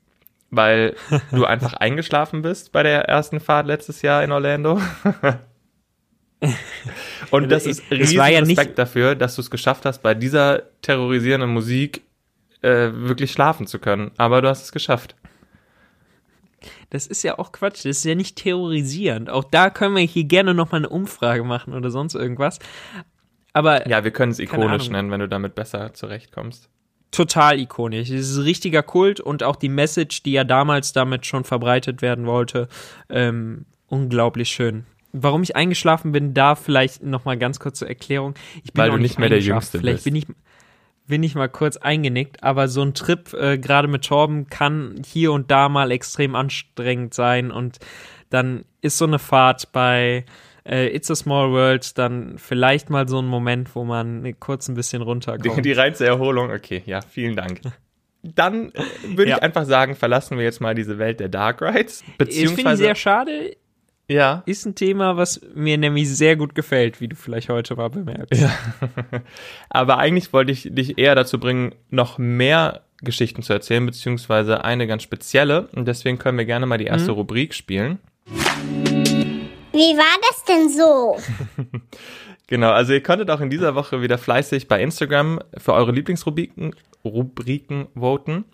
C: weil du [laughs] einfach eingeschlafen bist bei der ersten Fahrt letztes Jahr in Orlando. [laughs] [laughs] Und das ist
B: Es
C: riesen
B: war ja
C: Respekt dafür, dass du es geschafft hast, bei dieser terrorisierenden Musik äh, wirklich schlafen zu können. Aber du hast es geschafft.
B: Das ist ja auch Quatsch, das ist ja nicht terrorisierend. Auch da können wir hier gerne nochmal eine Umfrage machen oder sonst irgendwas. Aber
C: Ja, wir können es ikonisch nennen, wenn du damit besser zurechtkommst.
B: total ikonisch. Es ist ein richtiger Kult und auch die Message, die ja damals damit schon verbreitet werden wollte, ähm, unglaublich schön. Warum ich eingeschlafen bin, da vielleicht nochmal ganz kurz zur Erklärung. Ich bin
C: Weil du nicht mehr der. Jüngste
B: Vielleicht
C: bist.
B: bin ich bin ich mal kurz eingenickt, aber so ein Trip äh, gerade mit Torben kann hier und da mal extrem anstrengend sein und dann ist so eine Fahrt bei äh, It's a Small World dann vielleicht mal so ein Moment, wo man kurz ein bisschen
C: Die,
B: runterkommt.
C: die reinste Erholung, okay, ja, vielen Dank. [laughs] Dann äh, würde
B: Ja.
C: ich einfach sagen, verlassen wir jetzt mal diese Welt der Dark Rides.
B: Finde ich
C: Beziehungsweise,
B: sehr schade.
C: Ja,
B: Ist ein Thema, was mir nämlich sehr gut gefällt, wie du vielleicht heute mal bemerkst. [laughs]
C: aber eigentlich wollte ich dich eher dazu bringen, noch mehr Geschichten zu erzählen, beziehungsweise eine ganz spezielle. Und deswegen können wir gerne mal die erste Rubrik spielen.
D: Wie war das denn so? [laughs]
C: Genau, also ihr konntet auch in dieser Woche wieder fleißig bei Instagram für eure Lieblingsrubriken Rubriken voten.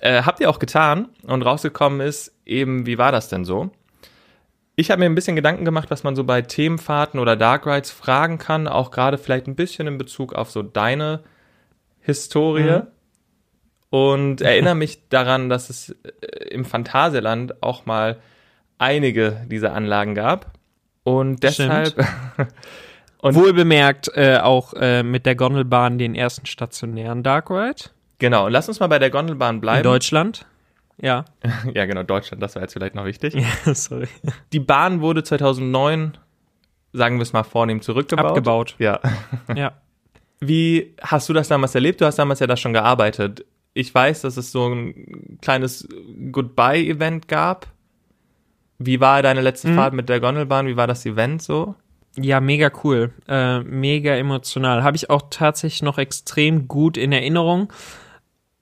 C: Äh, habt ihr auch getan und rausgekommen ist eben, wie war das denn so? Ich habe mir ein bisschen Gedanken gemacht, was man so bei Themenfahrten oder Dark Rides fragen kann, auch gerade vielleicht ein bisschen in Bezug auf so deine Historie. Und [laughs] erinnere mich daran, dass es äh, im Phantasialand auch mal einige dieser Anlagen gab. Und deshalb. [laughs] Und-
B: Wohl bemerkt äh, auch äh, mit der Gondelbahn den ersten stationären Dark Ride
C: Genau, und lass uns mal bei der Gondelbahn
B: in
C: bleiben.
B: Deutschland. Ja. [laughs]
C: Ja, genau, Deutschland, das war jetzt vielleicht noch wichtig. [laughs]
B: ja, sorry.
C: Die Bahn wurde 2009, sagen wir es mal vornehm, zurückgebaut.
B: Abgebaut.
C: Ja. [laughs]
B: Ja.
C: Wie hast du das damals erlebt? Du hast damals ja da schon gearbeitet. Ich weiß, dass es so ein kleines Goodbye-Event gab. Wie war deine letzte
B: Mhm.
C: Fahrt mit der Gondelbahn? Wie war das Event so?
B: Ja, mega cool. Äh, mega emotional. Habe ich auch tatsächlich noch extrem gut in Erinnerung.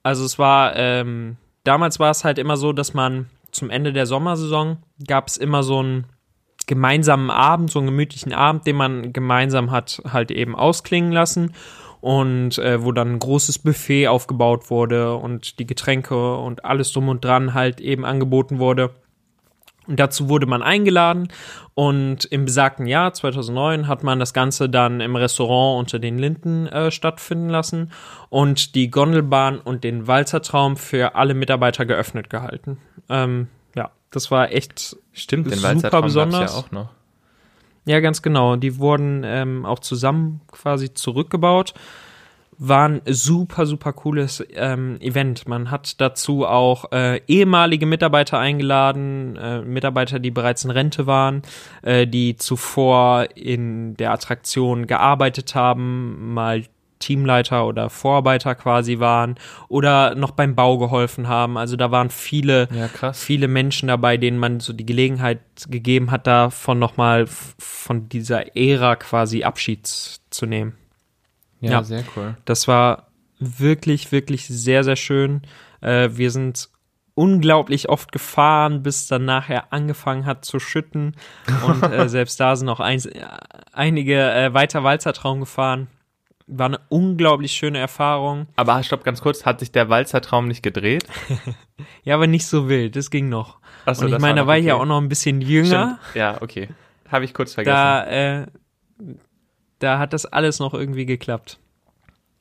B: Also es war, ähm, damals war es halt immer so, dass man zum Ende der Sommersaison gab es immer so einen gemeinsamen Abend, so einen gemütlichen Abend, den man gemeinsam hat halt eben ausklingen lassen und äh, wo dann ein großes Buffet aufgebaut wurde und die Getränke und alles drum und dran halt eben angeboten wurde. Und dazu wurde man eingeladen und im besagten Jahr 2009 hat man das Ganze dann im Restaurant unter den Linden äh, stattfinden lassen und die Gondelbahn und den Walzertraum für alle Mitarbeiter geöffnet gehalten. Ähm, ja, das war echt
C: Stimmt, den
B: Super besonders.
C: ja auch noch.
B: ja, ganz genau. Die wurden ähm, auch zusammen quasi zurückgebaut. War ein super, super cooles ähm, Event. Man hat dazu auch äh, ehemalige Mitarbeiter eingeladen, äh, Mitarbeiter, die bereits in Rente waren, äh, die zuvor in der Attraktion gearbeitet haben, mal Teamleiter oder Vorarbeiter quasi waren oder noch beim Bau geholfen haben. Also da waren viele,
C: Ja, krass.
B: viele Menschen dabei, denen man so die Gelegenheit gegeben hat, davon nochmal von dieser Ära quasi Abschied zu nehmen.
C: Ja,
B: Ja.
C: sehr cool.
B: Das war wirklich, wirklich sehr, sehr schön. Äh, wir sind unglaublich oft gefahren, bis dann nachher angefangen hat zu schütten. Und äh, [laughs] selbst da sind noch ein, einige äh, weiter Walzertraum gefahren. War eine unglaublich schöne Erfahrung.
C: Aber stopp, ganz kurz, hat sich der Walzertraum nicht gedreht? [laughs]
B: Ja, aber nicht so wild, das ging noch.
C: Ach so,
B: Und ich meine, da war ich ja
C: okay.
B: auch noch ein bisschen jünger.
C: Stimmt. Ja, okay. Habe ich kurz vergessen.
B: Da, äh, da hat das alles noch irgendwie geklappt.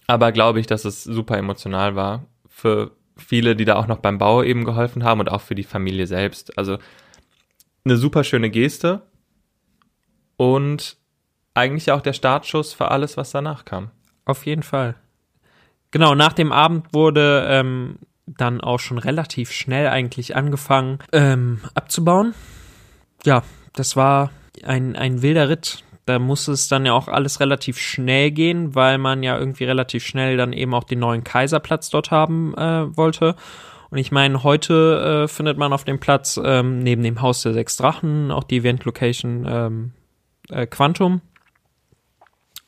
C: Aber glaube ich, dass es super emotional war für viele, die da auch noch beim Bau eben geholfen haben und auch für die Familie selbst. Also eine super schöne Geste und eigentlich auch der Startschuss für alles, was danach kam.
B: Auf jeden Fall. Genau, nach dem Abend wurde ähm, dann auch schon relativ schnell eigentlich angefangen ähm, abzubauen. Ja, das war ein, ein wilder Ritt. Da musste es dann ja auch alles relativ schnell gehen, weil man ja irgendwie relativ schnell dann eben auch den neuen Kaiserplatz dort haben äh, wollte. Und ich meine, heute äh, findet man auf dem Platz ähm, neben dem Haus der Sechs Drachen auch die Event-Location ähm, äh, Quantum.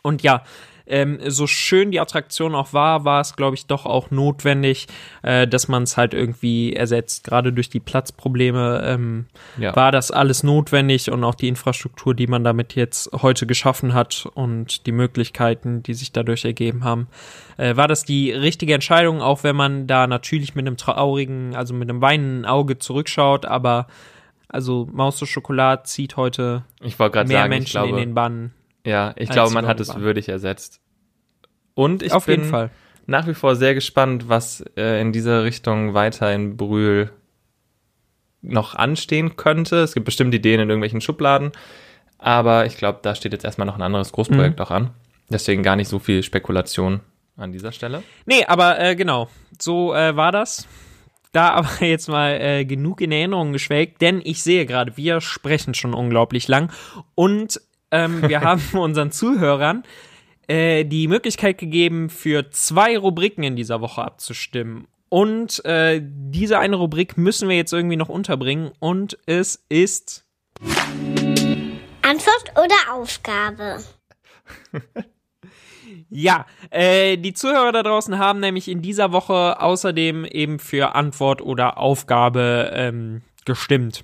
B: Und ja, ähm, so schön die Attraktion auch war, war es, glaube ich, doch auch notwendig, äh, dass man es halt irgendwie ersetzt. Gerade durch die Platzprobleme ähm,
C: Ja.
B: war das alles notwendig und auch die Infrastruktur, die man damit jetzt heute geschaffen hat und die Möglichkeiten, die sich dadurch ergeben haben, äh, war das die richtige Entscheidung, auch wenn man da natürlich mit einem traurigen, also mit einem weinenden Auge zurückschaut, aber also Maus zur Schokolade zieht heute mehr
C: sagen,
B: Menschen
C: glaube,
B: in den Bann.
C: Ja, ich glaube, man hat es würdig ersetzt. Und ich
B: Auf
C: bin
B: jeden Fall.
C: nach wie vor sehr gespannt, was äh, in dieser Richtung weiter in Brühl noch anstehen könnte. Es gibt bestimmt Ideen in irgendwelchen Schubladen, aber ich glaube, da steht jetzt erstmal noch ein anderes Großprojekt auch an. Deswegen gar nicht so viel Spekulation an dieser Stelle.
B: Nee, aber äh, genau, so äh, war das. Da [laughs] aber jetzt mal äh, genug in Erinnerung geschwelgt, denn ich sehe gerade, wir sprechen schon unglaublich lang und ähm, wir [laughs] haben unseren Zuhörern äh, die Möglichkeit gegeben, für zwei Rubriken in dieser Woche abzustimmen. Und äh, diese eine Rubrik müssen wir jetzt irgendwie noch unterbringen und es ist
D: Antwort oder Aufgabe? [laughs]
B: Ja, äh, die Zuhörer da draußen haben nämlich in dieser Woche außerdem eben für Antwort oder Aufgabe ähm, gestimmt.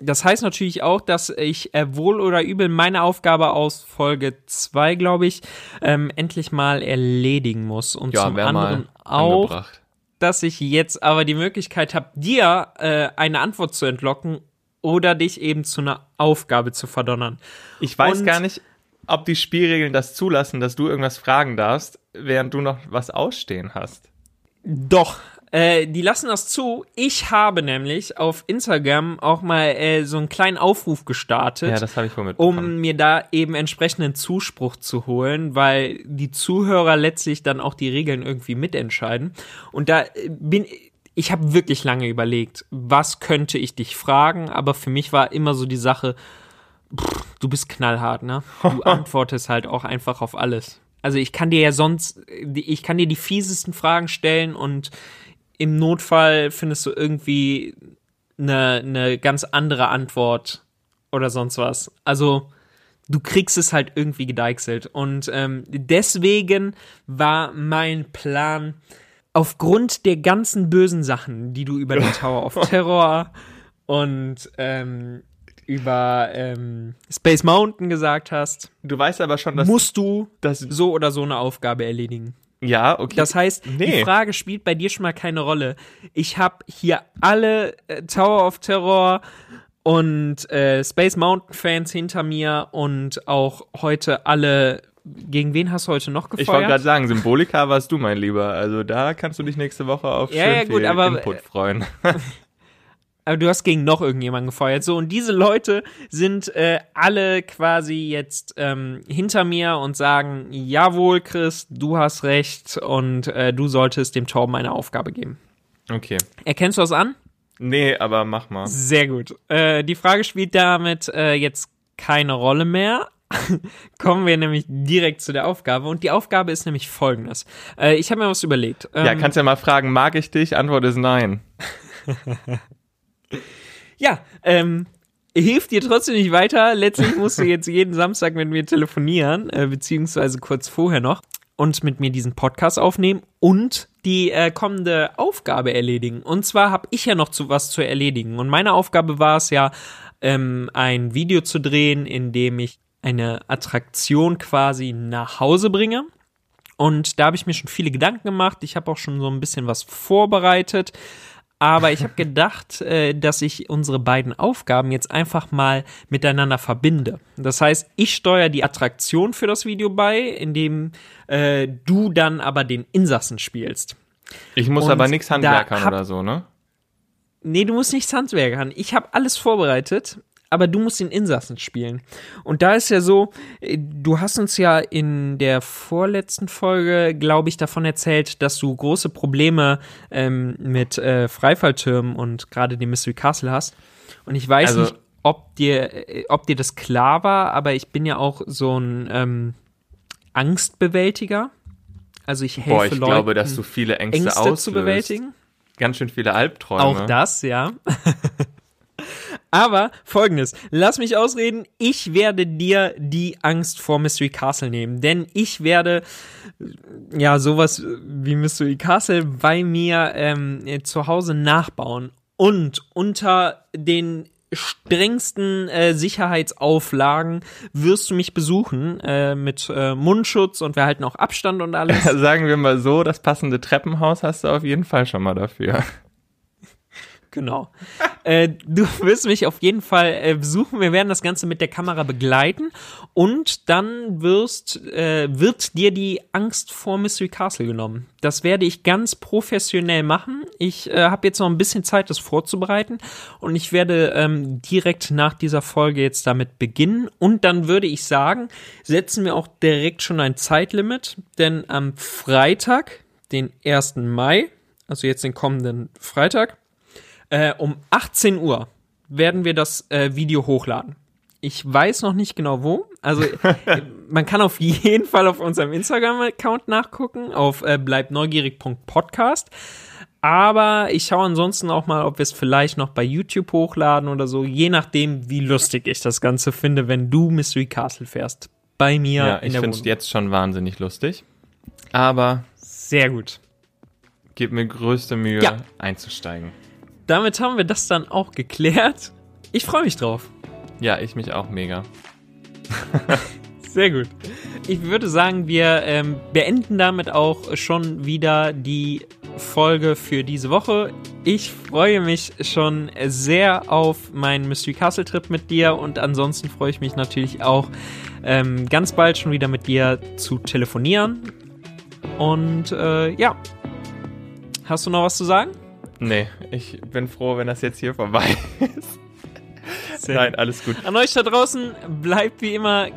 B: Das heißt natürlich auch, dass ich äh, wohl oder übel meine Aufgabe aus Folge 2, glaube ich, ähm, endlich mal erledigen muss. Und zum
C: wär
B: anderen auch,
C: angebracht.
B: dass ich jetzt aber die Möglichkeit habe, dir äh, eine Antwort zu entlocken oder dich eben zu einer Aufgabe zu verdonnern.
C: Ich weiß
B: Und-
C: gar nicht, ob die Spielregeln das zulassen, dass du irgendwas fragen darfst, während du noch was ausstehen hast.
B: Doch, äh, die lassen das zu. Ich habe nämlich auf Instagram auch mal äh, so einen kleinen Aufruf gestartet.
C: Ja, das habe ich wohl mitbekommen.
B: um mir da eben entsprechenden Zuspruch zu holen, weil die Zuhörer letztlich dann auch die Regeln irgendwie mitentscheiden. Und da äh, bin ich habe wirklich lange überlegt, was könnte ich dich fragen, aber für mich war immer so die Sache, pff, du bist knallhart, ne? Du [laughs] antwortest halt auch einfach auf alles. Also ich kann dir ja sonst, ich kann dir die fiesesten Fragen stellen und im Notfall findest du irgendwie eine, eine ganz andere Antwort oder sonst was. Also du kriegst es halt irgendwie gedeichselt. Und ähm, deswegen war mein Plan, aufgrund der ganzen bösen Sachen, die du über den [laughs] Tower of Terror und ähm, über ähm, Space Mountain gesagt hast,
C: Du weißt aber schon, dass
B: musst du
C: das
B: so oder so eine Aufgabe erledigen.
C: Ja, okay.
B: Das heißt,
C: Nee.
B: die Frage spielt bei dir schon mal keine Rolle. Ich habe hier alle äh, Tower of Terror und äh, Space Mountain Fans hinter mir und auch heute alle. Gegen wen hast du heute noch gefeuert?
C: ich wollte gerade sagen, Symbolika warst du, mein Lieber. Also da kannst du dich nächste Woche auf
B: Ja,
C: schön
B: ja, gut,
C: viel
B: aber-
C: Input freuen. [laughs]
B: aber du hast gegen noch irgendjemanden gefeuert. So, und diese Leute sind äh, alle quasi jetzt ähm, hinter mir und sagen, jawohl, Chris, du hast recht und äh, du solltest dem Torben eine Aufgabe geben.
C: Okay.
B: Erkennst du das an?
C: Nee, aber mach mal.
B: Sehr gut. Äh, die Frage spielt damit äh, jetzt keine Rolle mehr. [laughs] Kommen wir nämlich direkt zu der Aufgabe. Und die Aufgabe ist nämlich folgendes. Äh, ich habe mir was überlegt.
C: ja,
B: Ähm,
C: kannst ja mal fragen, mag ich dich? Antwort ist nein. [laughs]
B: Ja, ähm, hilft dir trotzdem nicht weiter. Letztlich musst du jetzt jeden Samstag mit mir telefonieren, äh, beziehungsweise kurz vorher noch und mit mir diesen Podcast aufnehmen und die äh, kommende Aufgabe erledigen. Und zwar habe ich ja noch zu was zu erledigen. Und meine Aufgabe war es ja, ähm, ein Video zu drehen, in dem ich eine Attraktion quasi nach Hause bringe. Und da habe ich mir schon viele Gedanken gemacht. Ich habe auch schon so ein bisschen was vorbereitet. Aber ich habe gedacht, äh, dass ich unsere beiden Aufgaben jetzt einfach mal miteinander verbinde. Das heißt, ich steuere die Attraktion für das Video bei, indem äh, du dann aber den Insassen spielst.
C: Ich muss
B: Und
C: aber nichts handwerkern
B: hab-
C: oder so, ne?
B: Nee, du musst nichts handwerkern. Ich habe alles vorbereitet, aber du musst den Insassen spielen. Und da ist ja so, äh, du hast uns ja in der vorletzten Folge, glaube ich, davon erzählt, dass du große Probleme ähm, mit äh, Freifalltürmen und gerade dem Mystery Castle hast. Und ich weiß
C: Also-
B: nicht, ob dir, äh, ob dir das klar war, aber ich bin ja auch so ein ähm, Angstbewältiger. Also ich helfe
C: Boah, ich
B: Leuten,
C: glaube, dass du viele Ängste,
B: Ängste
C: auslöst.
B: zu bewältigen.
C: Ganz schön viele Albträume.
B: Auch das, ja. [laughs] Aber folgendes, lass mich ausreden, ich werde dir die Angst vor Mystery Castle nehmen, denn ich werde ja sowas wie Mystery Castle bei mir ähm, äh, zu Hause nachbauen und unter den strengsten äh, Sicherheitsauflagen wirst du mich besuchen äh, mit äh, Mundschutz und wir halten auch Abstand und alles. [laughs]
C: Sagen wir mal so, das passende Treppenhaus hast du auf jeden Fall schon mal dafür.
B: Genau. äh, du [laughs] wirst mich auf jeden Fall äh, besuchen. Wir werden das Ganze mit der Kamera begleiten und dann wirst, äh, wird dir die Angst vor Mystery Castle genommen. Das werde ich ganz professionell machen. Ich äh, habe jetzt noch ein bisschen Zeit, das vorzubereiten und ich werde ähm, direkt nach dieser Folge jetzt damit beginnen und dann würde ich sagen, setzen wir auch direkt schon ein Zeitlimit, denn am Freitag, den 1. Mai, also jetzt den kommenden Freitag, äh, um 18 Uhr werden wir das äh, Video hochladen. Ich weiß noch nicht genau wo. Also [laughs] äh, man kann auf jeden Fall auf unserem Instagram-Account nachgucken, auf äh, bleibneugierig.podcast. Aber ich schaue ansonsten auch mal, ob wir es vielleicht noch bei YouTube hochladen oder so, je nachdem, wie lustig ich das Ganze finde, wenn du Mystery Castle fährst. Bei mir
C: Ja,
B: in
C: ich finde es jetzt schon wahnsinnig lustig. Aber
B: Sehr gut.
C: gib mir größte Mühe,
B: Ja.
C: einzusteigen.
B: Damit haben wir das dann auch geklärt. Ich freue mich drauf.
C: Ja, ich mich auch mega. [laughs]
B: Sehr gut. Ich würde sagen, wir ähm, beenden damit auch schon wieder die Folge für diese Woche. Ich freue mich schon sehr auf meinen Mystery Castle Trip mit dir und ansonsten freue ich mich natürlich auch ähm, ganz bald schon wieder mit dir zu telefonieren. Und äh, ja, hast du noch was zu sagen?
C: Nee, ich bin froh, wenn das jetzt hier vorbei [laughs] ist.
B: Sehr
C: Nein, alles gut.
B: An euch da draußen, bleibt wie immer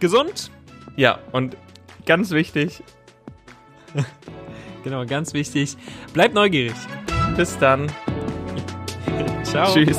B: gesund.
C: Ja, und ganz wichtig, [laughs]
B: Genau, ganz wichtig. Bleibt neugierig.
C: bis dann. [laughs]
B: Ciao.
C: Tschüss.